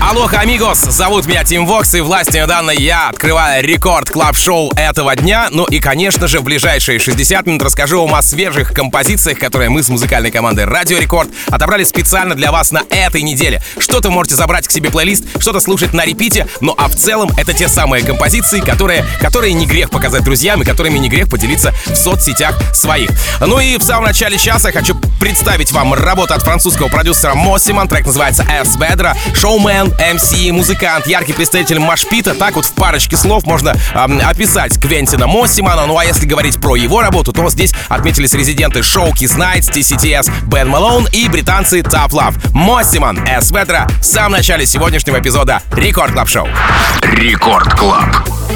Aloha, amigos! Зовут меня Тим Вокс, и властью данной я открываю Record Club шоу этого дня. Ну и, конечно же, в ближайшие 60 минут расскажу вам о свежих композициях, которые мы с музыкальной командой Радио Рекорд отобрали специально для вас на этой неделе. Что-то можете забрать к себе плейлист, что-то слушать на репите, ну а в целом это те самые композиции, которые, которые не грех показать друзьям и которыми не грех поделиться в соцсетях своих. Ну и в самом начале часа хочу представить вам работу от французского продюсера Мосиман. Трек называется «S Bedra», «Showman», MC, музыкант, яркий представитель Машпита. Так вот в парочке слов можно эм, описать Квентина Моссимана. Ну а если говорить про его работу, то здесь отметились резиденты шоу Kiss Nights, TCTS, Бен Малоун и британцы Tough Love. Моссиман, С Ветра в самом начале сегодняшнего эпизода Рекорд Клаб Шоу. Рекорд Клаб.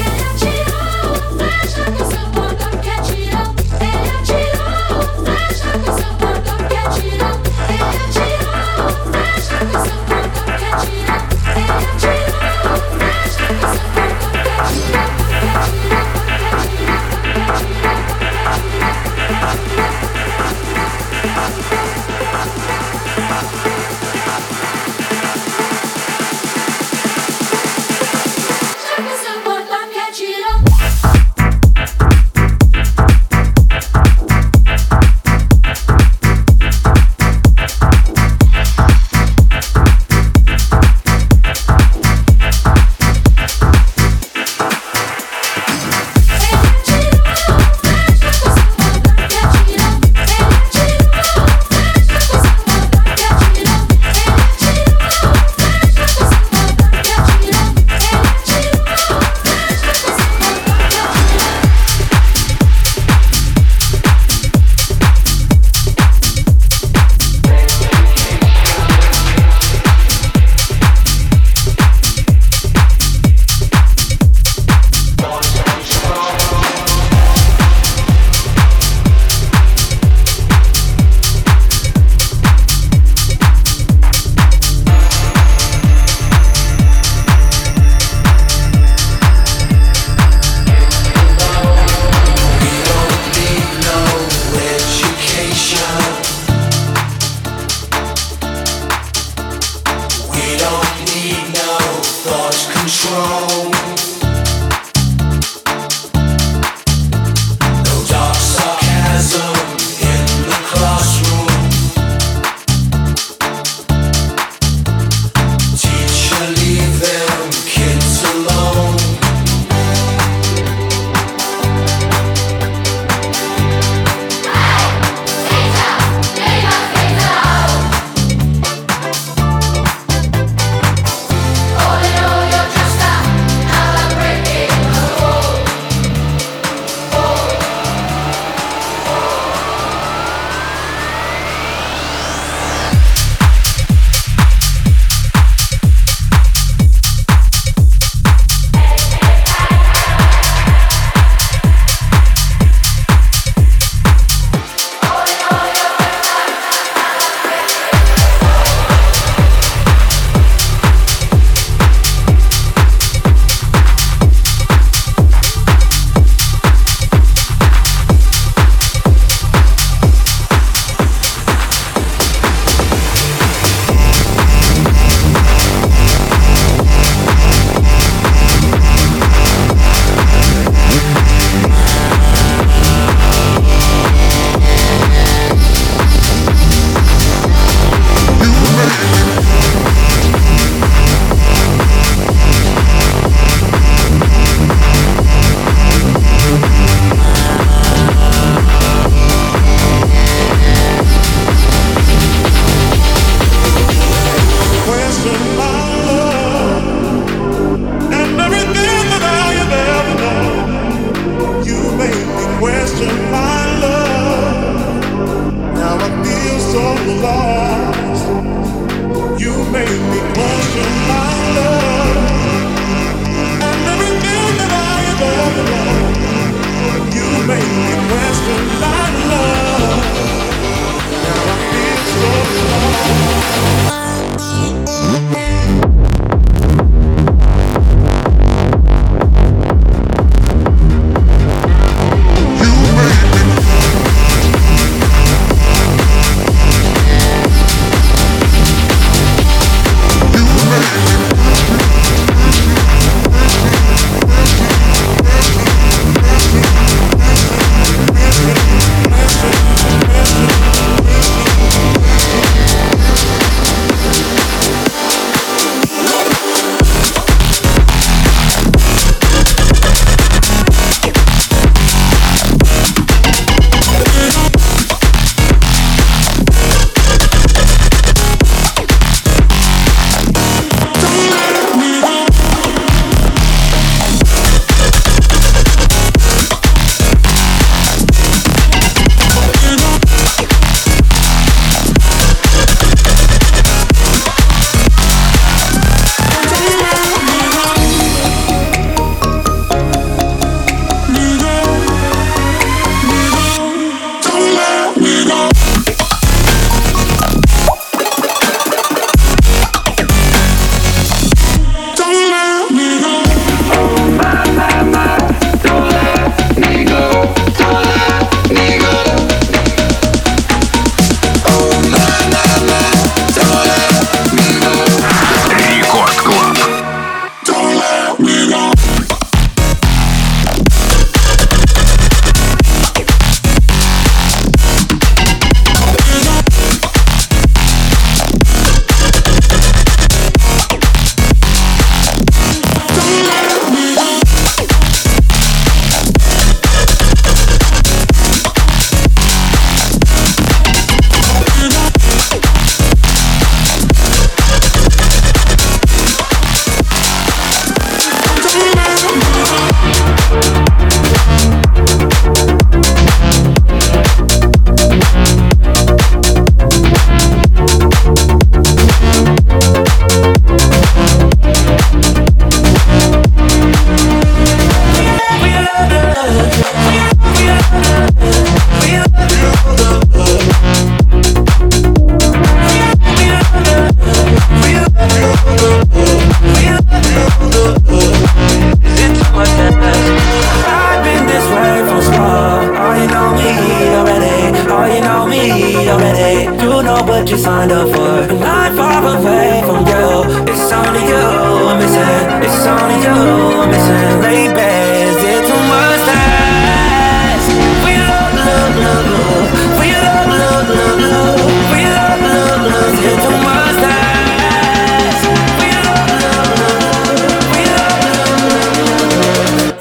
you signed up for. And I'm far away from you. It's only you I'm missing. It's only you I'm missing. Late Is it too much time. We love, love, love, love. We love, love, love, love. We love, love, love, love. It's too much time.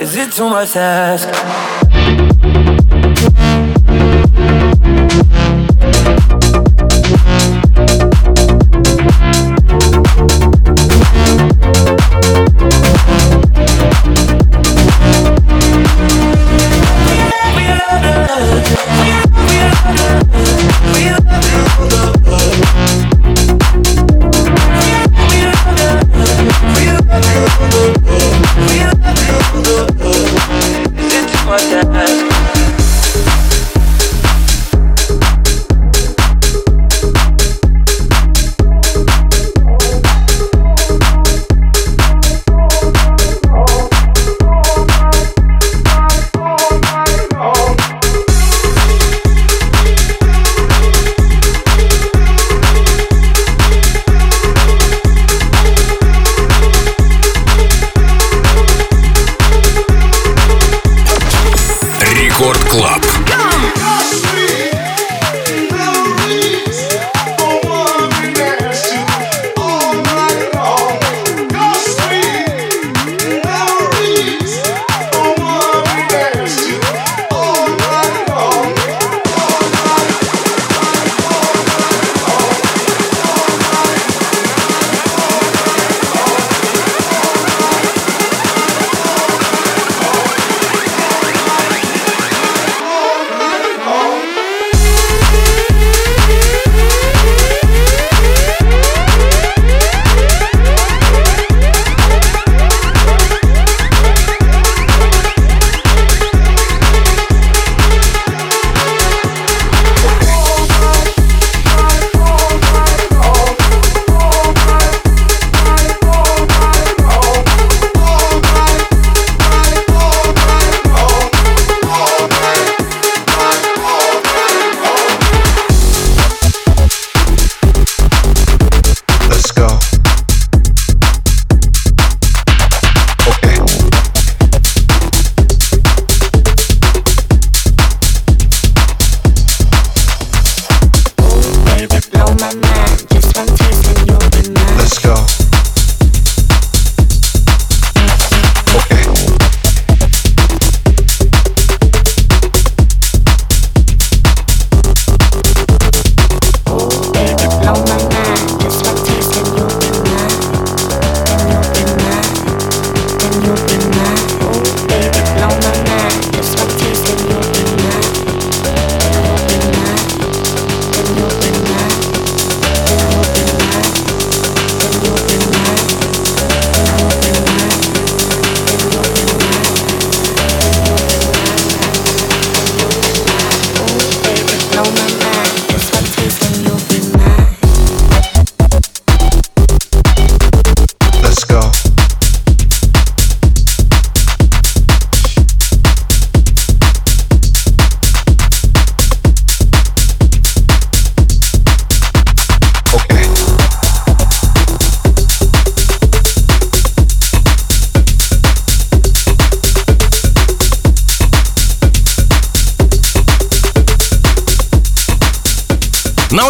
Is it too much to ask?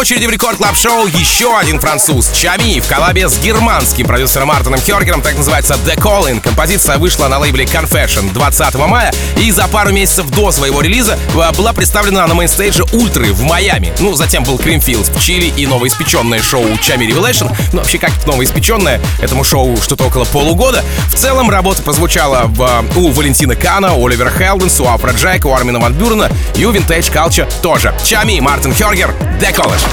Очереди в Record Club шоу еще один француз Tchami в коллабе с германским продюсером Мартином Хергером, так называется The Calling. Композиция вышла на лейбле Confession 20 мая и за пару месяцев до своего релиза э, была представлена на mainstage е Ультры в Майами. Ну, затем был Creamfields в Чили и новоиспеченное шоу Tchami Revelation. Ну, вообще, как новоиспеченное, этому шоу что-то около полугода. В целом, работа прозвучала в, э, у Валентина Кана, Оливера Хелденс, у Афроджека, у Армина Ван Бюрена и у Vintage Culture тоже. Чами, Мартин Хергер, The College.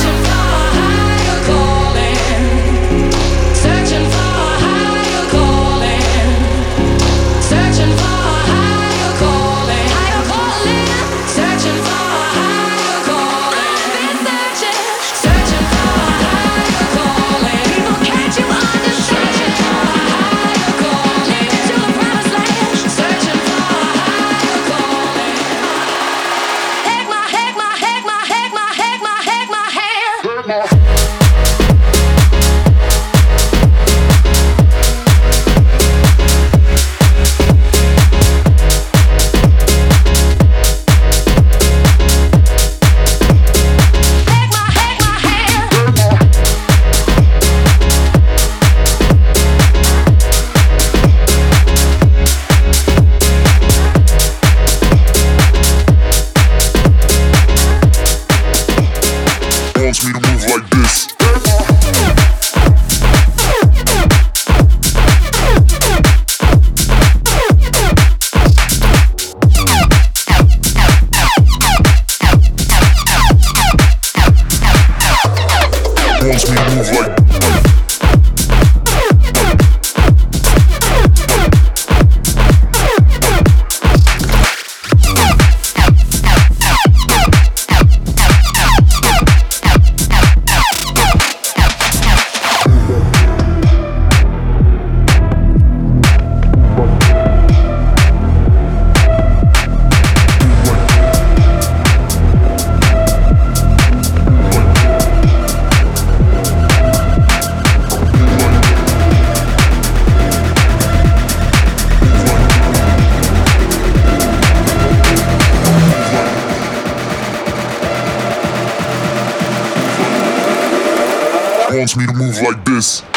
This.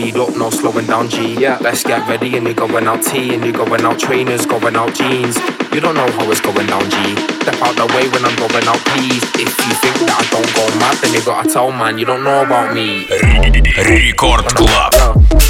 speed up, no slowing down G. Yeah. Let's get ready and you're going out T and you're going out trainers, going out jeans. You don't know how it's going down G. Step out the way when I'm going out please. If you think that I don't go mad, then you gotta tell man, you don't know about me. Record Club.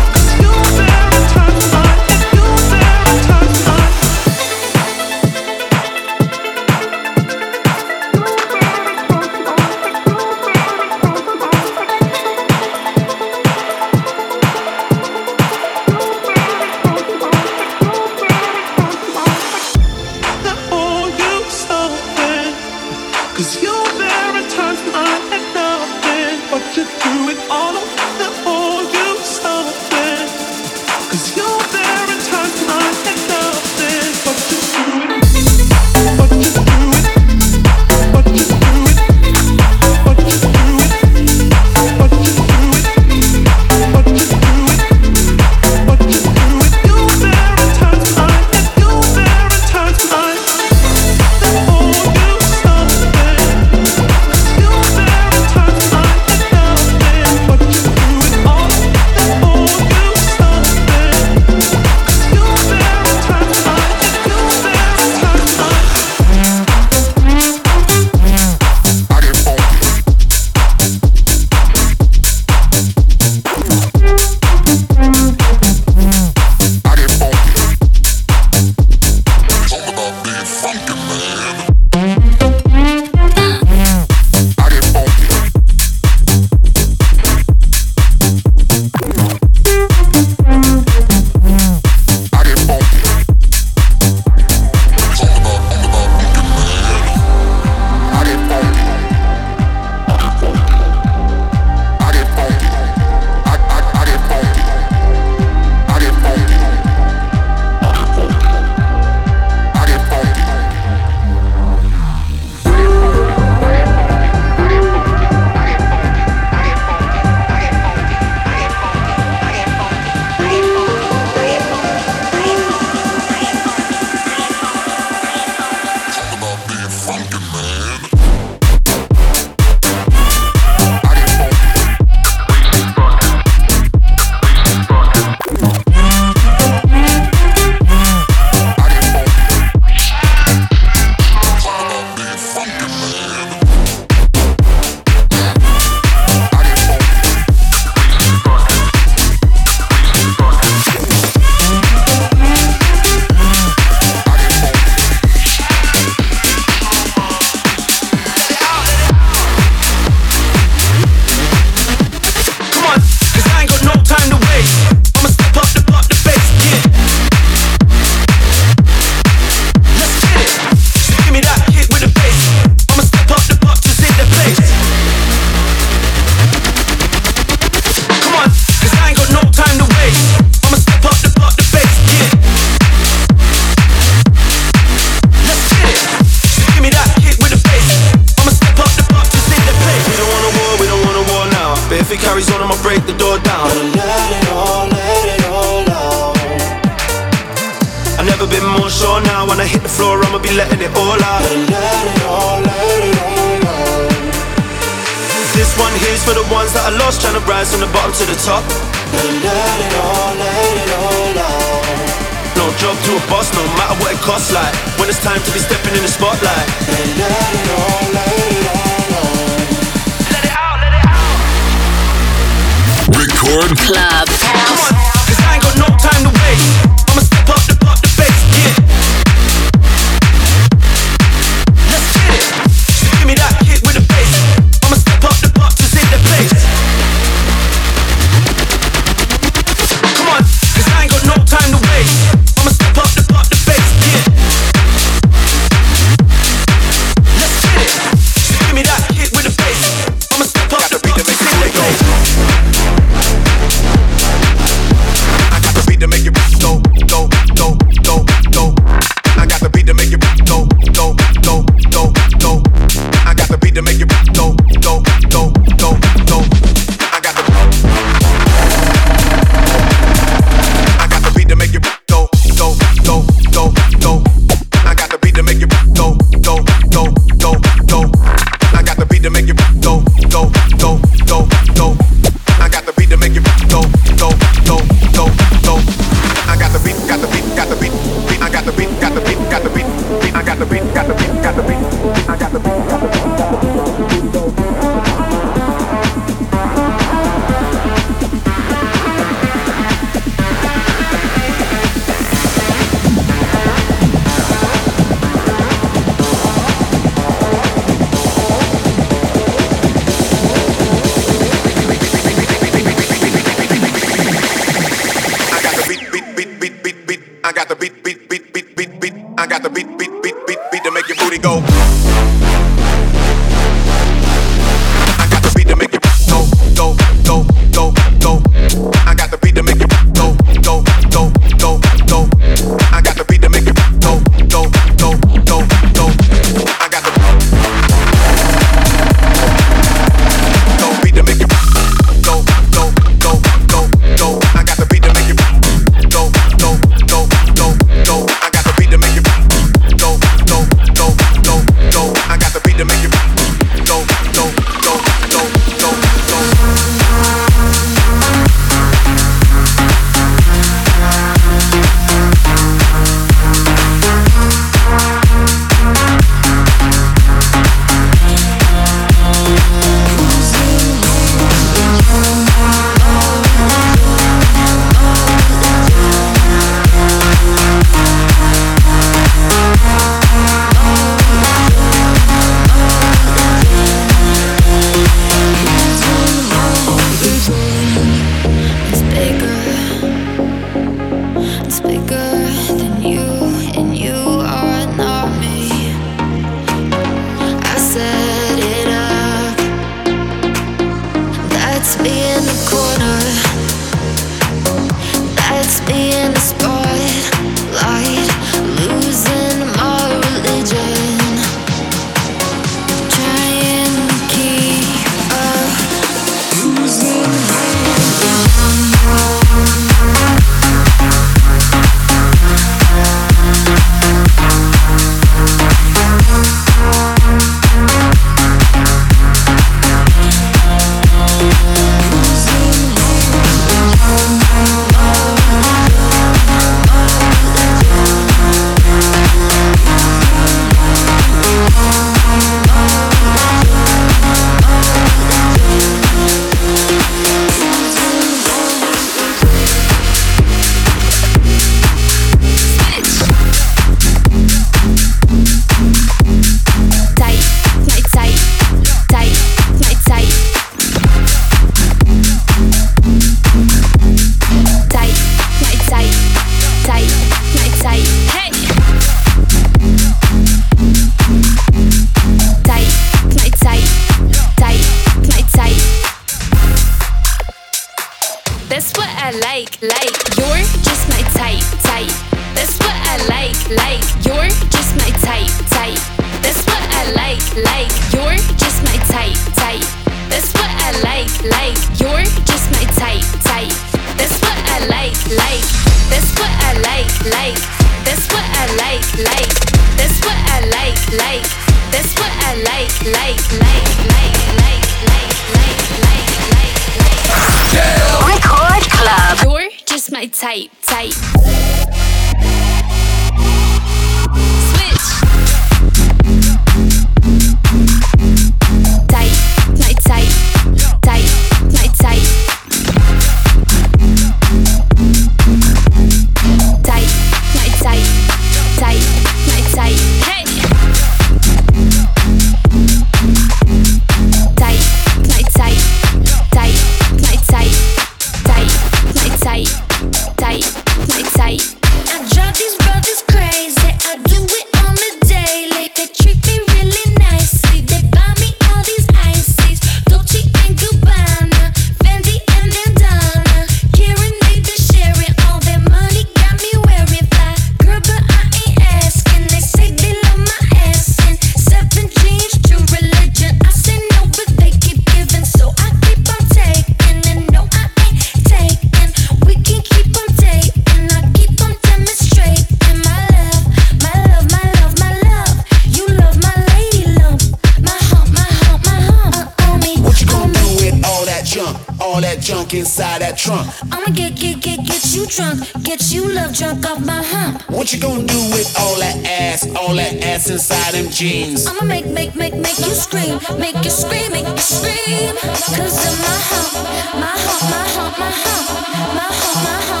Inside that trunk? I'ma get, get, get, get you drunk, get you love drunk off my hump. What you gonna do with all that ass? All that ass inside them jeans? I'ma make, make, make, make you scream, make you scream, make you scream. Cause of my hump, my hump, my hump, my hump, my hump, my hump, my hump,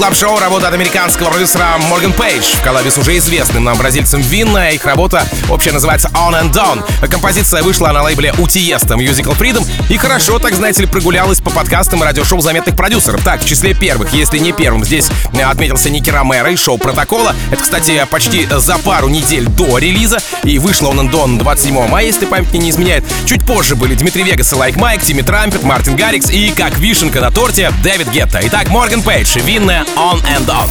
Впереди в Record Club шоу работа от американского продюсера Морган Пейдж в коллабе уже известным нам бразильцем Vinne. Их работа общая называется On and On. Композиция вышла на лейбле Тиеста Musical Freedom и хорошо, так знаете ли, прогулялась по подкастам и радиошоу заметных продюсеров. Так, в числе первых, если не первым, здесь э, отметился Ники Ромеро и шоу Протокола. Это, кстати, почти за пару недель до релиза. И вышла On and On 27 мая, если память не изменяет. Чуть позже были Дмитрий Вегас и Лайк Майк, Тимми Трампет, Мартин Гаррикс и, как вишенка на торте, Дэвид Гетта. Итак, Морган Пейдж и Vinne On and On.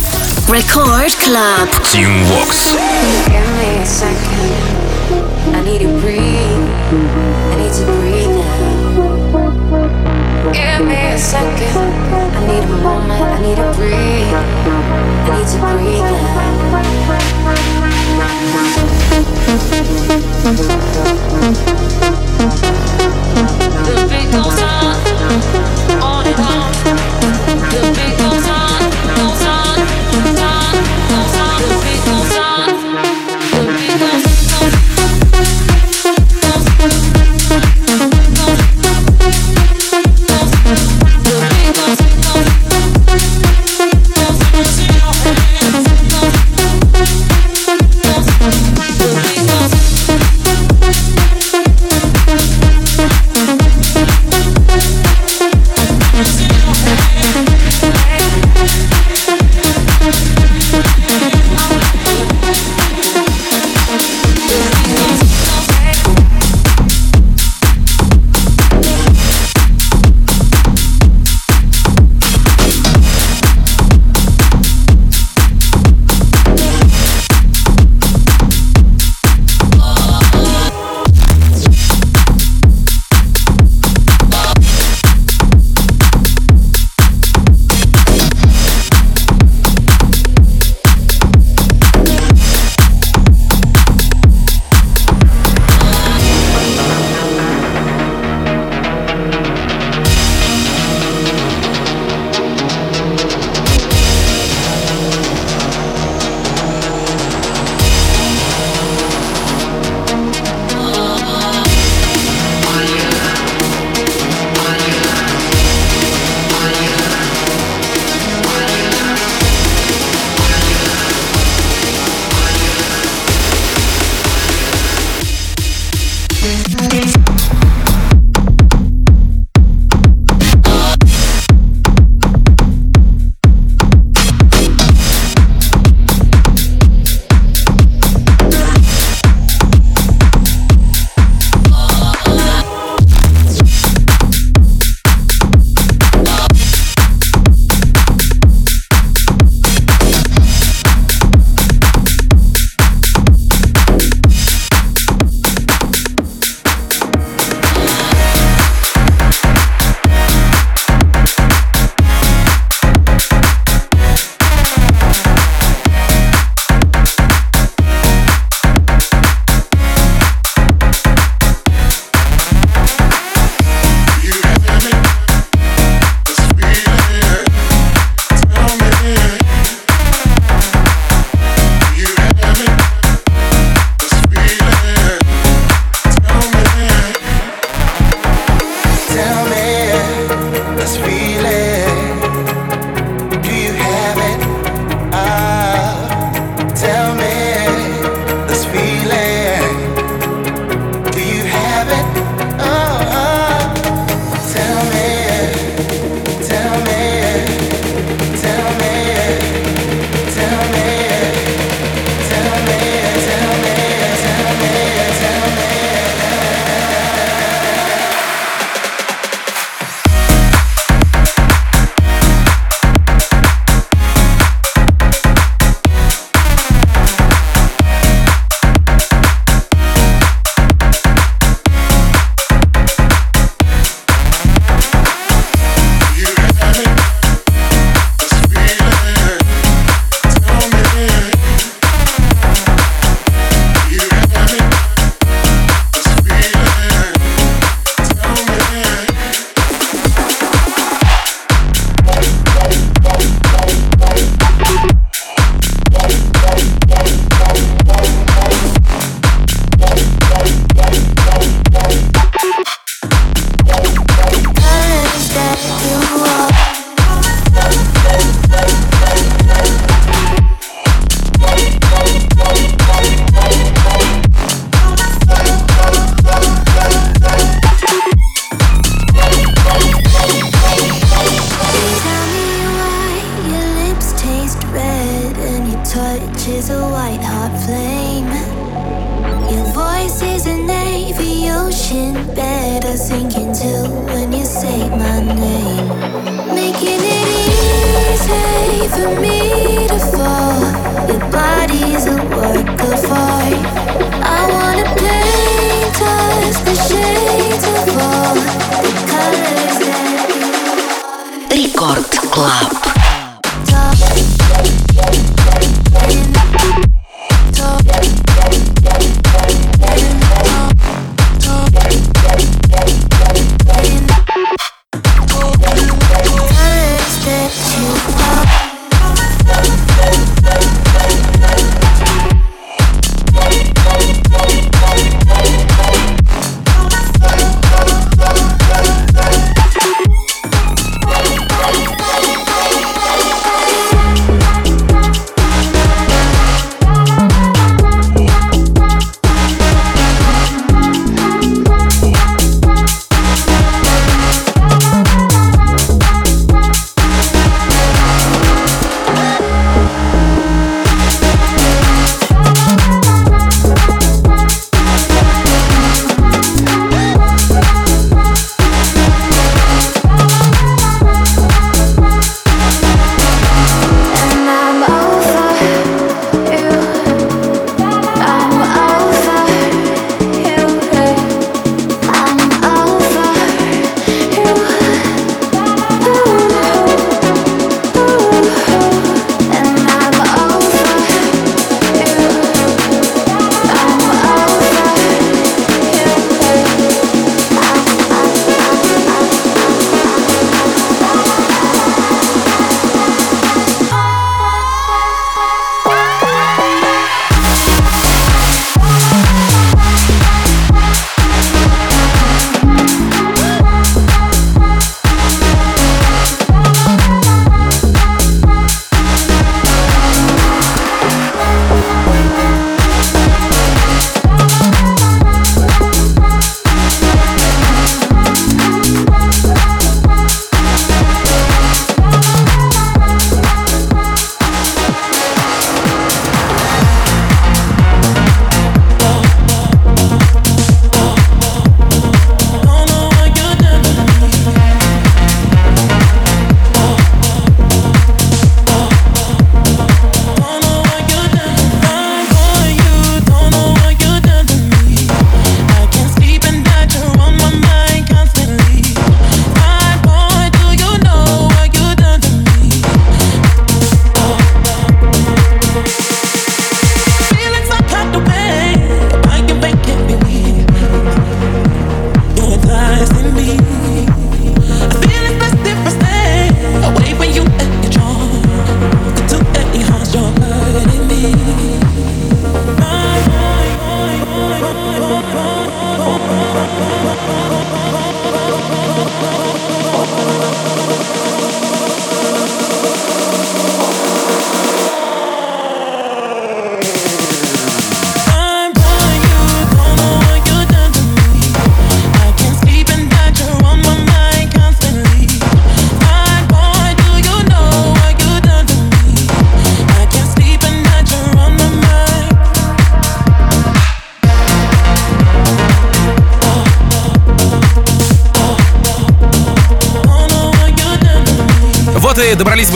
Record Club. Team Vox. Give me a second. I need to breathe. I need to breathe now. Give me a second. I need a moment. I need to breathe. I need to breathe The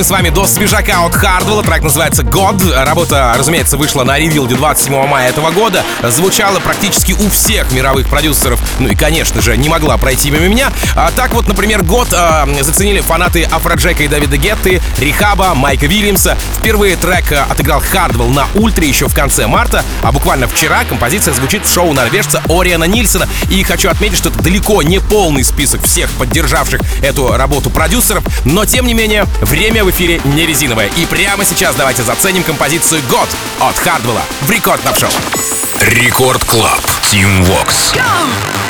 с вами до свежака от Хардвелла. Трек называется God. Работа, разумеется, вышла на ревилде 27 мая этого года. Звучала практически у всех мировых продюсеров. Ну и, конечно же, не могла пройти мимо меня. А так вот, например, God э, заценили фанаты Афроджека и Давида Гетты, Рихаба, Майка Вильямса. Впервые трек э, отыграл Хардвелл на Ультре еще в конце марта, а буквально вчера композиция звучит в шоу норвежца Ориана Нильсона. И хочу отметить, что это далеко не полный список всех поддержавших эту работу продюсеров, но тем не менее, время в эфире не резиновое. И прямо сейчас давайте заценим композицию «Год» от Хардвелла в Record Club шоу. Record Club. Тим Вокс. Makes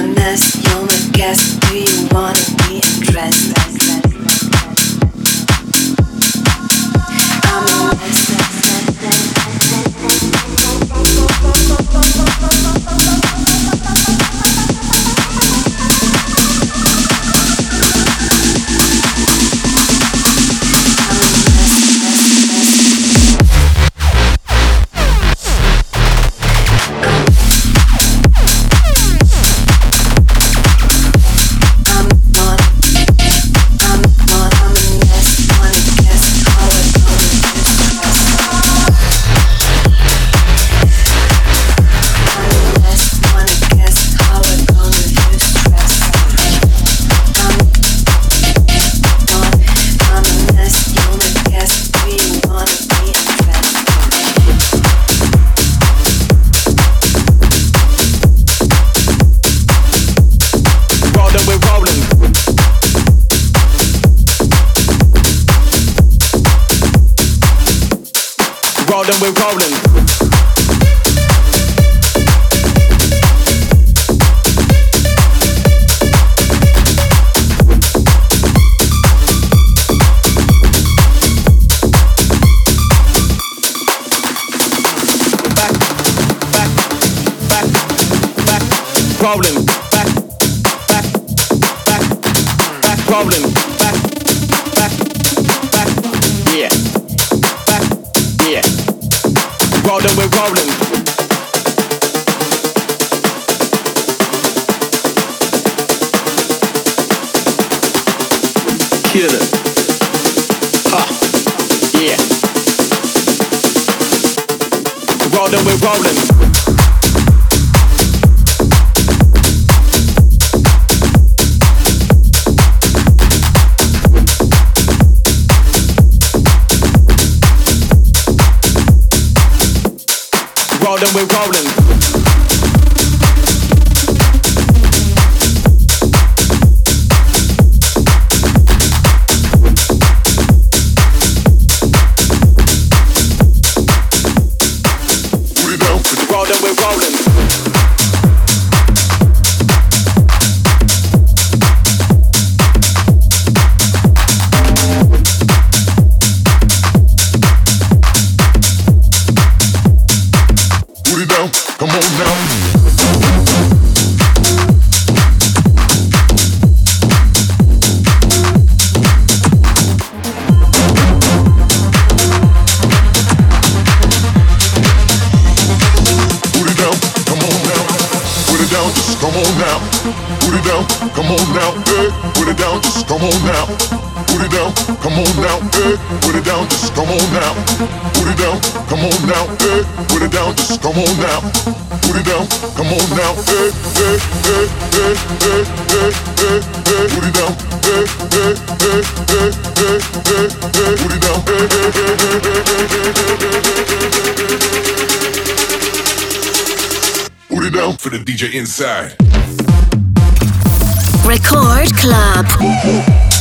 mess, you're my guest. Do you wanna be? I'm a mess. Rolling, we're rolling. Rolling, we're rolling. Come on now. Put it down, come on now. Hey, put it down, just come on now. Put it down, come on now. Hey, put it down, just come on now. Put it down, come on now. Hey, hey, hey, hey, hey, hey, hey, hey. Put it down. Hey, hey, hey, hey, hey, hey, hey. Put it down. Hey, hey, hey, hey, hey, hey, hey, hey, hey. Put it down for the DJ inside. Record Club.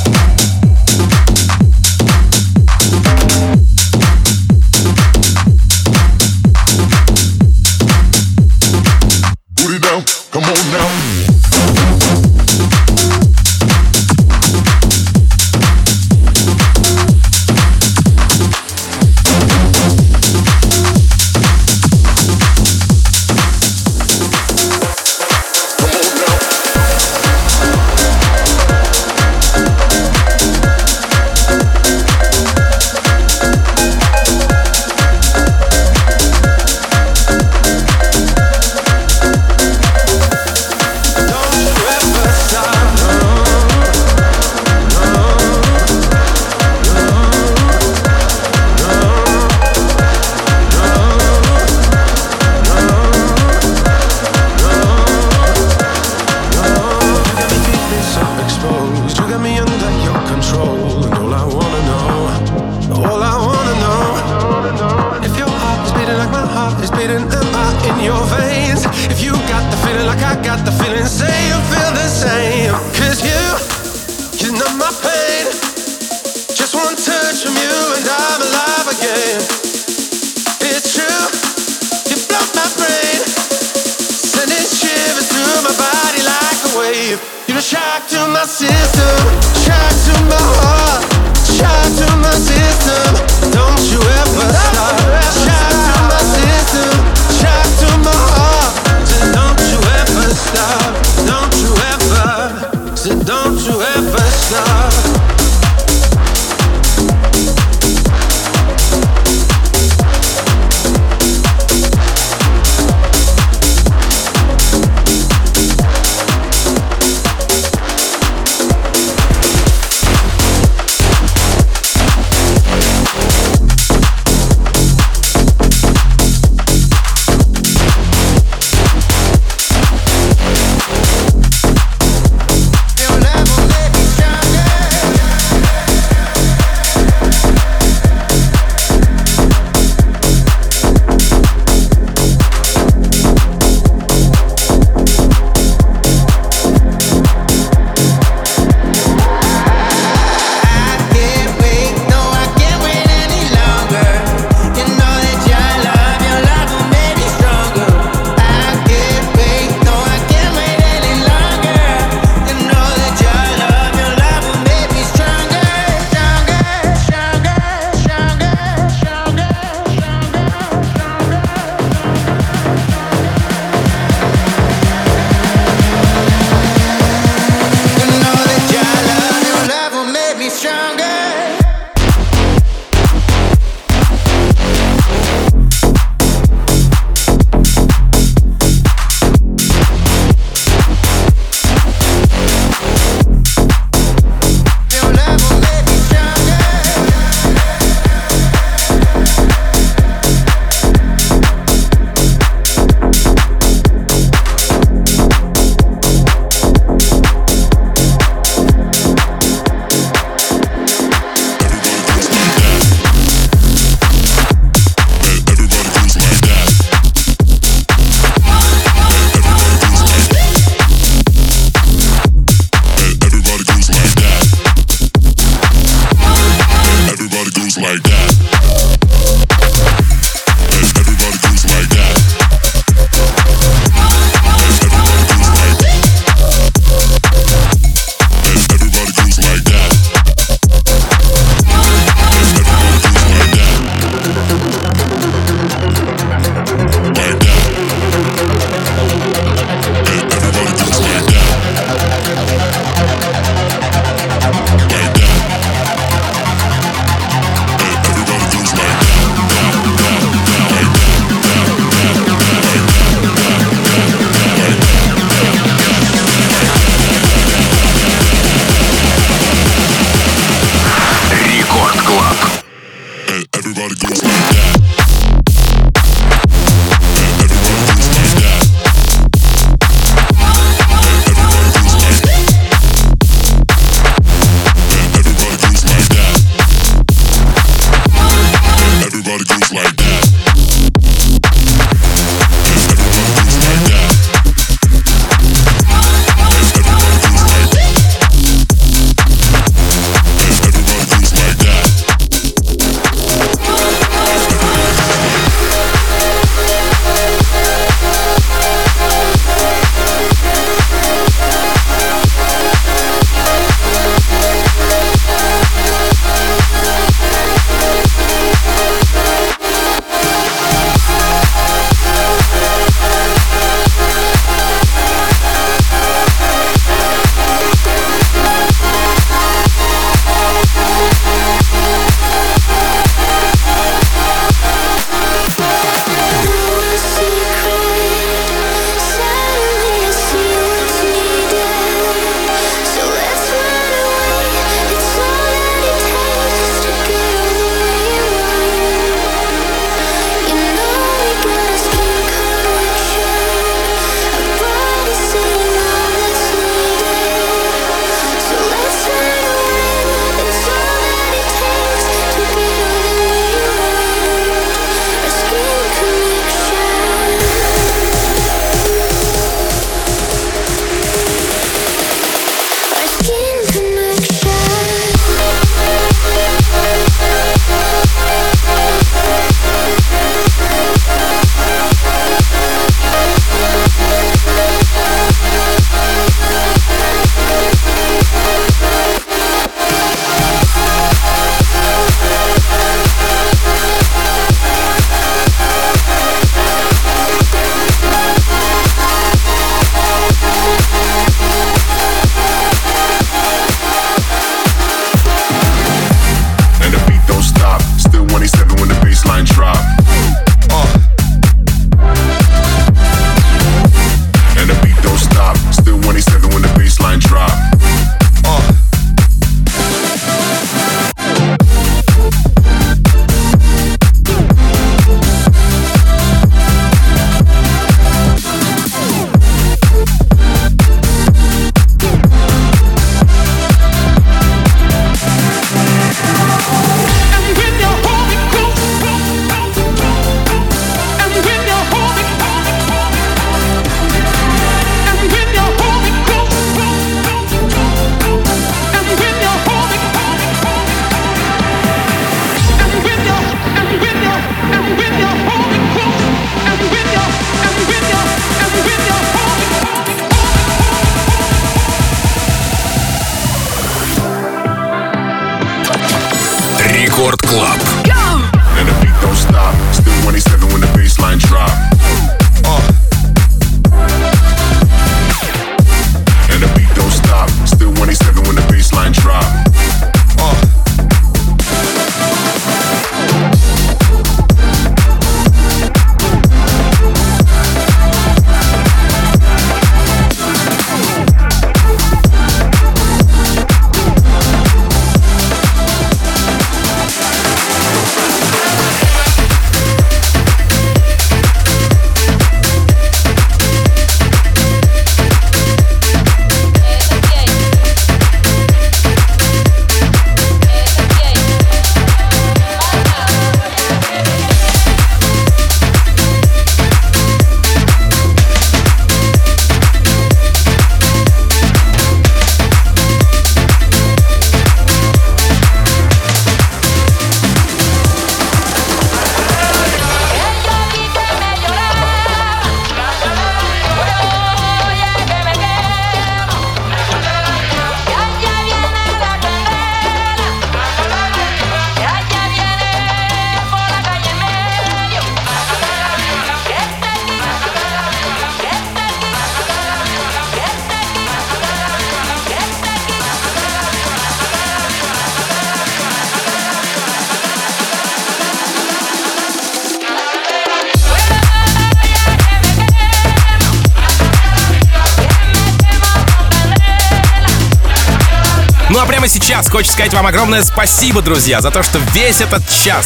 Сказать вам огромное спасибо, друзья, за то, что весь этот час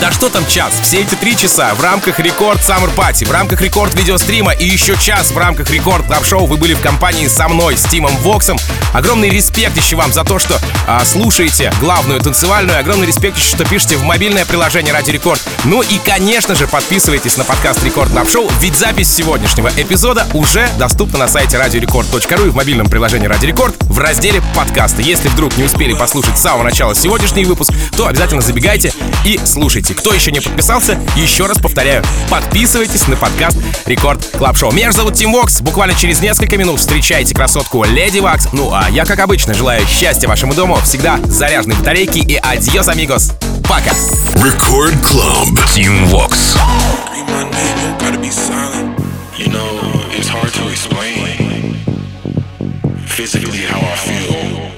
да что там час? Все эти три часа в рамках Record Summer Party, в рамках Рекорд видеострима и еще час в рамках Record Club шоу вы были в компании со мной, с Тимом Воксом. Огромный респект еще вам за то, что а, слушаете главную танцевальную. Огромный респект еще, что пишете в мобильное приложение Радио Рекорд. Ну и, конечно же, подписывайтесь на подкаст Record Club шоу, ведь запись сегодняшнего эпизода уже доступна на сайте радиорекорд.ру и в мобильном приложении Радио Рекорд в разделе подкасты. Если вдруг не успели послушать с самого начала сегодняшний выпуск, то обязательно забегайте и слушайте. Кто еще не подписался, еще раз повторяю, подписывайтесь на подкаст Record Club шоу. Меня зовут Тим Вокс. Буквально через несколько минут встречайте красотку Леди Вакс. Ну а я, как обычно, желаю счастья вашему дому, всегда заряженной батарейки и adiós, amigos. Пока. Record Club. Tim Vox. You know, it's hard to explain physically how I feel.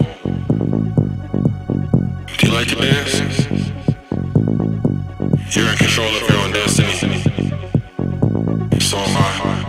Do you like to dance? You're in control of your own destiny. So am I.